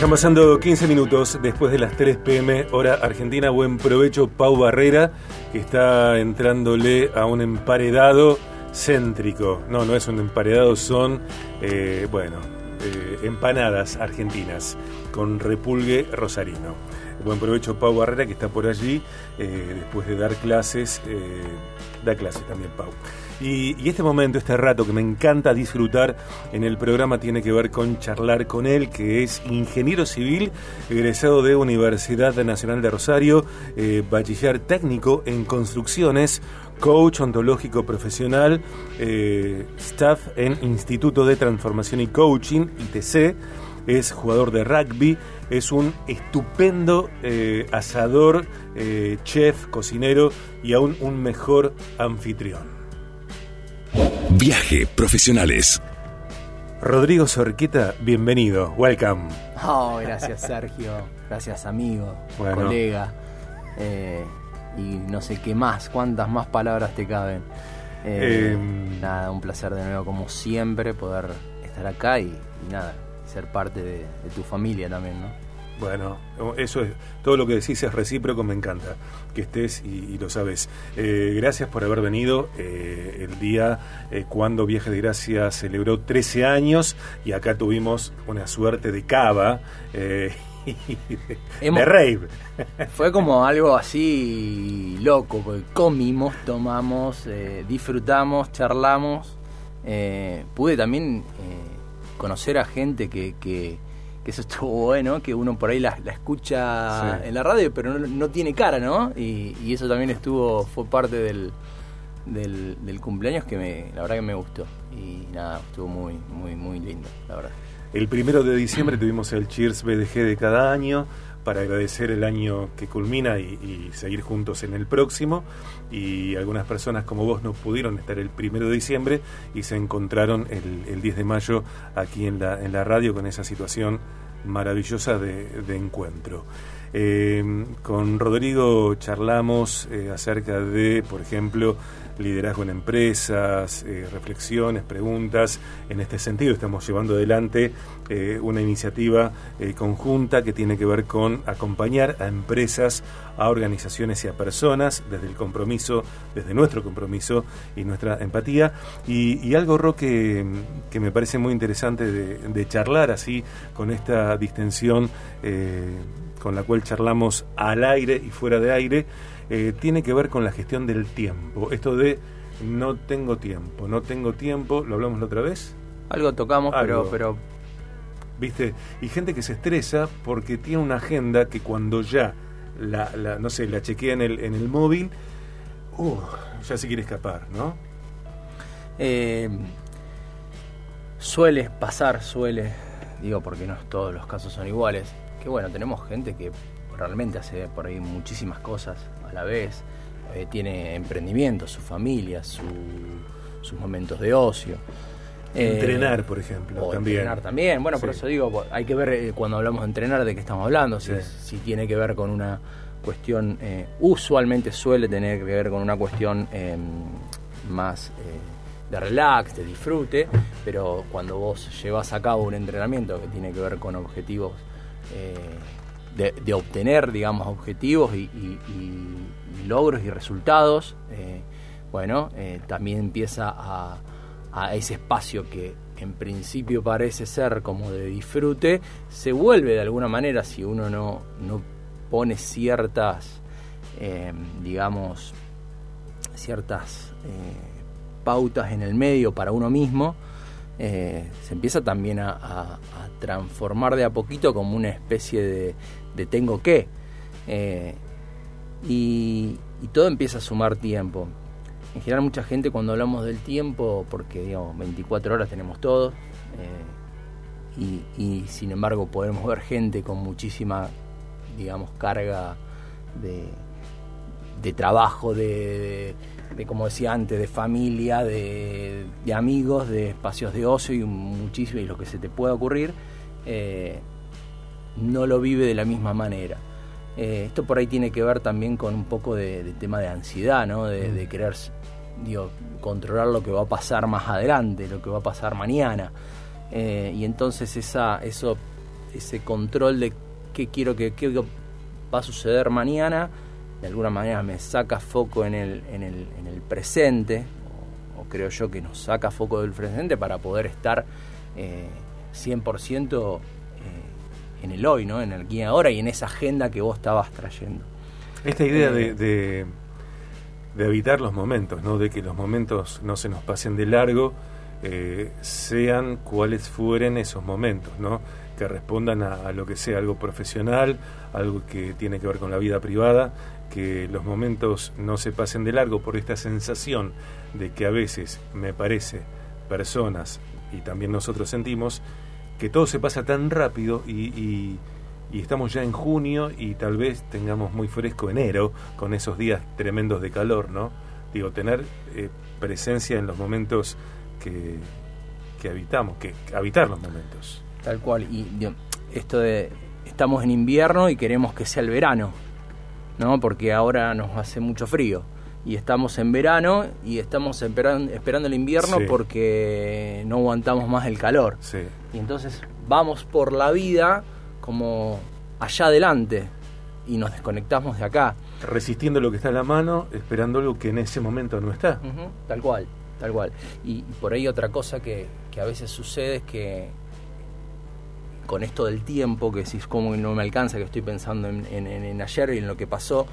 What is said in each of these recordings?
Están pasando 15 minutos después de las 3 pm, hora argentina. Buen provecho, Pau Barrera, que está entrándole a un emparedado céntrico. No, no es un emparedado, son, eh, bueno, eh, empanadas argentinas con repulgue rosarino. Buen provecho, Pau Barrera, que está por allí eh, después de dar clases. Da clases también, Pau. Y, este momento, este rato que me encanta disfrutar en el programa tiene que ver con charlar con él, que es ingeniero civil, egresado de Universidad Nacional de Rosario, eh, bachiller técnico en construcciones, coach ontológico profesional, eh, staff en Instituto de Transformación y Coaching, ITC, es jugador de rugby, es un estupendo eh, asador, chef, cocinero y aún un mejor anfitrión. Viaje Profesionales. Rodrigo Sorqueta, bienvenido, welcome. Oh, gracias Sergio, gracias amigo, colega. Eh, y no sé qué más, cuántas más palabras te caben. Eh, em. nada, un placer de nuevo como siempre poder estar acá y, nada, ser parte de, de tu familia también, ¿no? Bueno, eso es, todo lo que decís es recíproco, me encanta que estés y, lo sabes. Eh, gracias por haber venido eh, el día eh, cuando Viaje de Gracia celebró 13 años y acá tuvimos una suerte de cava. de, rave. Fue como algo así loco, porque comimos, tomamos, disfrutamos, charlamos. pude también conocer a gente que que eso estuvo bueno, que uno por ahí la, escucha en la radio, pero no, tiene cara, ¿no? Y, eso también estuvo, fue parte del, del, cumpleaños que me, la verdad que me gustó. Y nada, estuvo muy, muy, muy lindo, la verdad. El primero de diciembre tuvimos el Cheers BDG de cada año para agradecer el año que culmina y, seguir juntos en el próximo. Y algunas personas como vos no pudieron estar el primero de diciembre y se encontraron el, 10 de mayo aquí en la, en la radio con esa situación maravillosa de, encuentro. Eh, con Rodrigo charlamos eh, acerca de, por ejemplo, liderazgo en empresas, eh, reflexiones, preguntas. En este sentido estamos llevando adelante eh, una iniciativa eh, conjunta que tiene que ver con acompañar a empresas, a organizaciones y a personas desde el compromiso, desde nuestro compromiso y nuestra empatía. Y, algo, Roque, que me parece muy interesante de, charlar así con esta distensión con la cual charlamos al aire y fuera de aire, eh, tiene que ver con la gestión del tiempo. Esto de no tengo tiempo, no tengo tiempo, ¿lo hablamos la otra vez? Algo tocamos, pero, pero... ¿Viste? Y gente que se estresa porque tiene una agenda que cuando ya la, no sé, la chequea en el, en el móvil, uh, ya se quiere escapar, ¿no? Eh, suele pasar, suele, digo porque no todos los casos son iguales, que bueno, tenemos gente que realmente hace por ahí muchísimas cosas a la vez, eh, tiene emprendimiento, su familia, sus momentos de ocio. Eh, entrenar, por ejemplo, también. Entrenar también. Bueno, por eso digo, hay que ver eh, cuando hablamos de entrenar de qué estamos hablando, si, si tiene que ver con una cuestión, usualmente suele tener que ver con una cuestión em, más de relax, de disfrute, pero cuando vos llevas a cabo un entrenamiento que tiene que ver con objetivos de, obtener, digamos, objetivos y, logros y resultados, eh, bueno, eh, también empieza a, ese espacio que en principio parece ser como de disfrute, se vuelve de alguna manera si uno no, no pone ciertas, eh, digamos, ciertas pautas en el medio para uno mismo, se empieza también a, transformar de a poquito como una especie de, de tengo que. Eh, y, todo empieza a sumar tiempo. En general mucha gente cuando hablamos del tiempo, porque digamos 24 horas tenemos todos, eh, y, sin embargo podemos ver gente con muchísima, digamos, carga de, de trabajo, de, de, como decía antes, de familia, de, amigos, de espacios de ocio y muchísimo y lo que se te pueda ocurrir. Eh, no lo vive de la misma manera. Eh, esto por ahí tiene que ver también con un poco de, tema de ansiedad, ¿no? de, querer digo, controlar lo que va a pasar más adelante, lo que va a pasar mañana. Eh, y entonces esa, eso ese control de qué quiero que qué va a suceder mañana, de alguna manera me saca foco en el, en el, en el presente, o, creo yo que nos saca foco del presente para poder estar eh, 100% eh, en el hoy, ¿no? en el guía ahora y en esa agenda que vos estabas trayendo. Esta idea de, de, de, evitar los momentos, ¿no? de que los momentos no se nos pasen de largo, eh, sean cuales fueren esos momentos, ¿no? que respondan a, lo que sea, algo profesional, algo que tiene que ver con la vida privada, que los momentos no se pasen de largo por esta sensación de que a veces, me parece, personas y también nosotros sentimos que todo se pasa tan rápido y, estamos ya en junio y tal vez tengamos muy fresco enero con esos días tremendos de calor, ¿no? Digo, tener eh, presencia en los momentos que, que habitamos, que habitar los momentos. Tal cual. Y esto de estamos en invierno y queremos que sea el verano, ¿no? Porque ahora nos hace mucho frío. Y estamos en verano y estamos esperando, esperando el invierno porque no aguantamos más el calor. Y entonces vamos por la vida como allá adelante y nos desconectamos de acá. Resistiendo lo que está en la mano, esperando lo que en ese momento no está. tal cual, tal cual. Y, por ahí otra cosa que, que a veces sucede es que con esto del tiempo, que si es como no me alcanza, que estoy pensando en, ayer y en lo que pasó,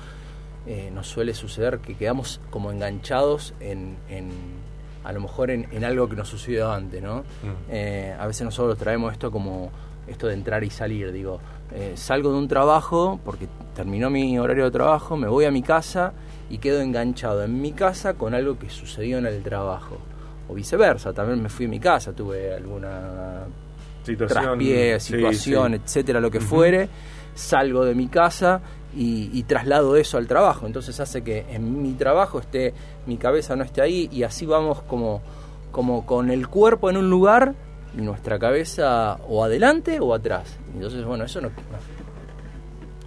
eh, nos suele suceder que quedamos como enganchados en, a lo mejor en, algo que nos sucedió antes, ¿no? Mm. Eh, a veces nosotros traemos esto como esto de entrar y salir, digo, eh, salgo de un trabajo porque terminó mi horario de trabajo, me voy a mi casa y quedo enganchado en mi casa con algo que sucedió en el trabajo. O viceversa, también me fui a mi casa, tuve alguna situación, situación, etcétera, lo que fuere, salgo de mi casa y, traslado eso al trabajo. Entonces hace que en mi trabajo esté, mi cabeza no esté ahí y así vamos como, como con el cuerpo en un lugar y nuestra cabeza o adelante o atrás. Entonces, bueno, eso no,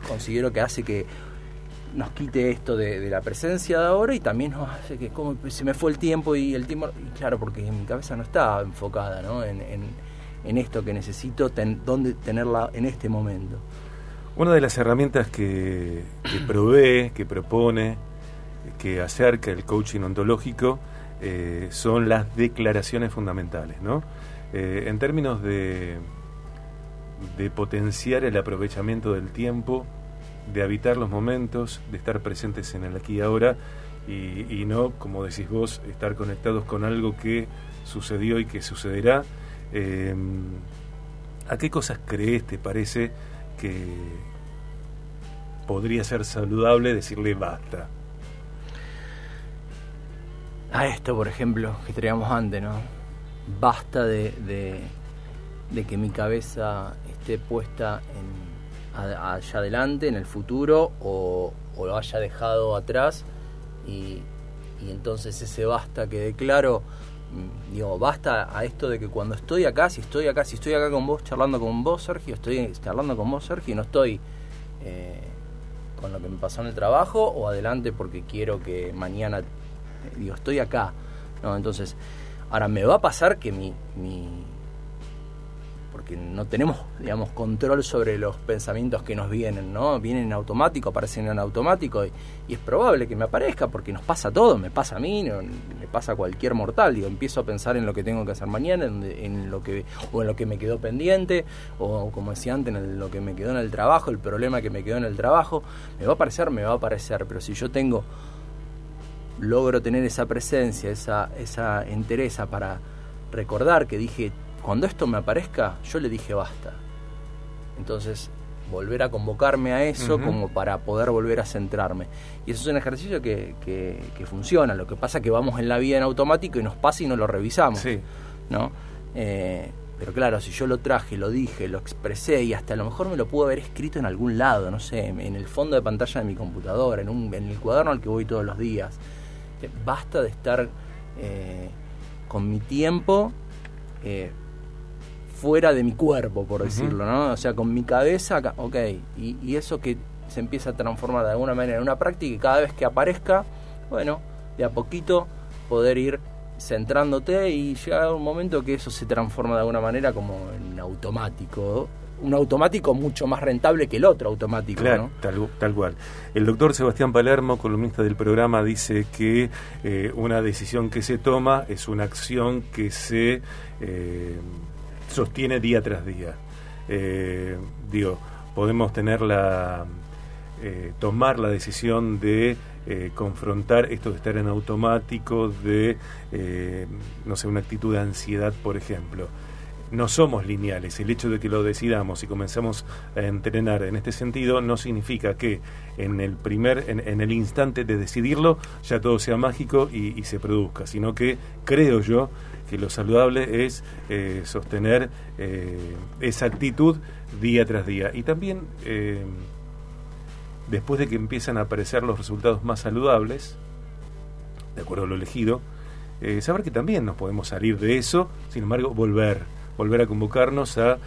considero que hace que nos quite esto de, la presencia de ahora y también nos hace que como se me fue el tiempo y el tiempo, claro, porque mi cabeza no está enfocada ¿no? en en esto que necesito, dónde tenerla en este momento. Una de las herramientas que, provee, que propone, que acerca el coaching ontológico eh, son las declaraciones fundamentales, ¿no? Eh, en términos de, de potenciar el aprovechamiento del tiempo, de habitar los momentos, de estar presentes en el aquí y ahora y, y no, como decís vos, estar conectados con algo que sucedió y que sucederá eh, ¿A qué cosas crees, te parece, que podría ser saludable decirle basta? A esto, por ejemplo, que traíamos antes, ¿no? Basta de, de, que mi cabeza esté puesta en, allá adelante, en el futuro, o, o lo haya dejado atrás, y, y entonces ese basta que declaro Mm, digo, basta a esto de que cuando estoy acá, si estoy acá, si estoy acá con vos, charlando con vos, Sergio, estoy charlando con vos, Sergio, y no estoy eh, con lo que me pasó en el trabajo o adelante porque quiero que mañana, digo, estoy acá, ¿no? Entonces, ahora me va a pasar que mi, mi porque no tenemos, digamos, control sobre los pensamientos que nos vienen, ¿no? Vienen en automático, aparecen en automático y, es probable que me aparezca porque nos pasa todo, me pasa a mí, no, me pasa a cualquier mortal, digo, empiezo a pensar en lo que tengo que hacer mañana, en, lo que o en lo que me quedó pendiente o como decía antes, en lo que me quedó en el trabajo, el problema que me quedó en el trabajo, me va a aparecer, me va a aparecer, pero si yo tengo logro tener esa presencia, esa esa entereza para recordar que dije cuando esto me aparezca, yo le dije basta. Entonces, volver a convocarme a eso como para poder volver a centrarme. Y eso es un ejercicio que, que, funciona. Lo que pasa es que vamos en la vida en automático y nos pasa y no lo revisamos. ¿no? Eh, pero claro, si yo lo traje, lo dije, lo expresé y hasta a lo mejor me lo pudo haber escrito en algún lado, no sé, en el fondo de pantalla de mi computadora, en, un, en el cuaderno al que voy todos los días. Eh, basta de estar eh, con mi tiempo fuera de mi cuerpo, por decirlo, ¿no? O sea, con mi cabeza, ok, y, eso que se empieza a transformar de alguna manera en una práctica y cada vez que aparezca, bueno, de a poquito poder ir centrándote y llega un momento que eso se transforma de alguna manera como en automático un automático mucho más rentable que el otro automático. Claro, tal, tal, cual. El doctor Sebastián Palermo, columnista del programa, dice que eh, una decisión que se toma es una acción que se eh, sostiene día tras día. Eh, digo, podemos tener la, tomar la decisión de confrontar esto de estar en automático, de, no sé, una actitud de ansiedad, por ejemplo no somos lineales. El hecho de que lo decidamos y comenzamos a entrenar en este sentido no significa que en el primer, en, el instante de decidirlo, ya todo sea mágico y, se produzca, sino que creo yo que lo saludable es eh, sostener eh, esa actitud día tras día. Y también, eh, después de que empiezan a aparecer los resultados más saludables, de acuerdo a lo elegido, saber que también nos podemos salir de eso, sin embargo, volver volver a convocarnos a,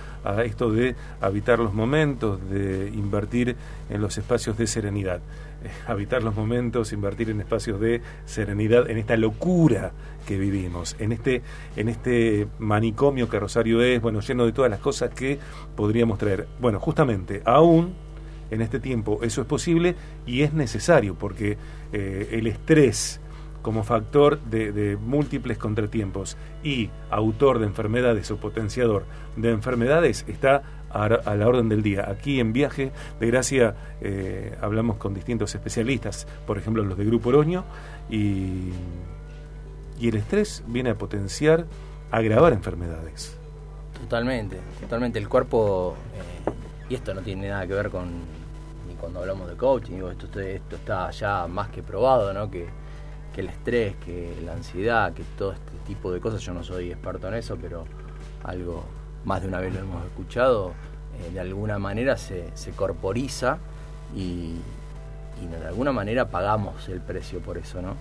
esto de habitar los momentos, de invertir en los espacios de serenidad. Eh, habitar los momentos, invertir en espacios de serenidad, en esta locura que vivimos, en este, en este manicomio que Rosario es, bueno, lleno de todas las cosas que podríamos traer. Bueno, justamente, aún en este tiempo eso es posible y es necesario porque eh, el estrés, como factor de, múltiples contratiempos y autor de enfermedades o potenciador de enfermedades está a, la orden del día. Aquí en Viaje de Gracia eh, hablamos con distintos especialistas, por ejemplo los de Grupo Oroño, y, y el estrés viene a potenciar, agravar enfermedades. Totalmente, totalmente. El cuerpo, eh, y esto no tiene nada que ver con ni cuando hablamos de coaching, digo, esto, esto está ya más que probado, ¿no? Que que el estrés, que la ansiedad, que todo este tipo de cosas, yo no soy experto en eso, pero algo más de una vez lo hemos escuchado, eh, de alguna manera se, corporiza y, de alguna manera pagamos el precio por eso, ¿no?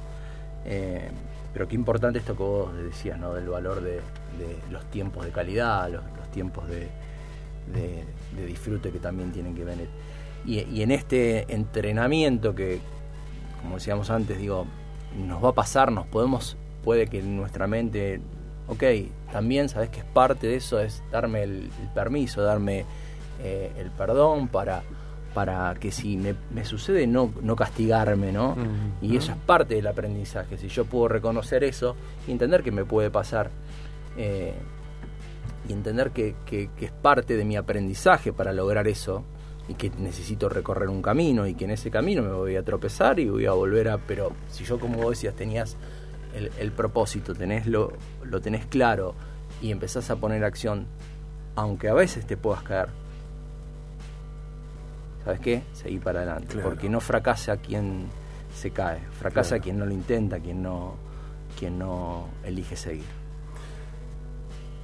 Eh, pero qué importante esto que vos decías, ¿no? Del valor de, los tiempos de calidad, los, tiempos de, disfrute que también tienen que venir. Y en este entrenamiento que, como decíamos antes, digo, nos va a pasar, nos podemos, puede que nuestra mente, ok, también sabes que es parte de eso, es darme el, permiso, darme eh, el perdón para, para que si me, sucede no, no castigarme, ¿no? Y eso es parte del aprendizaje, si yo puedo reconocer eso y entender que me puede pasar. Eh, y entender que, que, que, es parte de mi aprendizaje para lograr eso, y que necesito recorrer un camino y que en ese camino me voy a tropezar y voy a volver a... Pero si yo, como vos decías, tenías el, propósito, tenés lo, lo tenés claro y empezás a poner acción, aunque a veces te puedas caer, ¿sabes qué? Seguí para adelante, porque no fracasa quien se cae, fracasa quien no lo intenta, quien no, quien no elige seguir.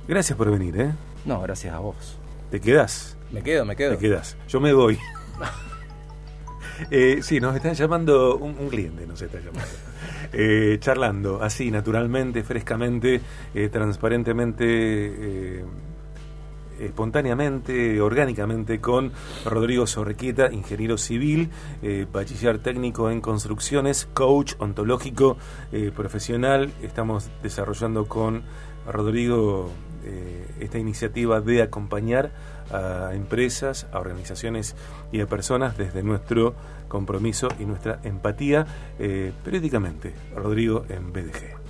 Gracias por venir, ¿eh? No, gracias a vos. ¿Te quedás? Me quedo, me quedo. Te quedas. Yo me voy. eh, sí, nos están llamando, un, cliente nos está llamando. Eh, charlando, así, naturalmente, frescamente, eh, transparentemente, espontáneamente, orgánicamente, con Rodrigo Sorrequieta, ingeniero civil, bachiller técnico en construcciones, coach ontológico profesional. Estamos desarrollando con Rodrigo esta iniciativa de acompañar a empresas, a organizaciones y a personas desde nuestro compromiso y nuestra empatía eh, periódicamente. Rodrigo en BDG.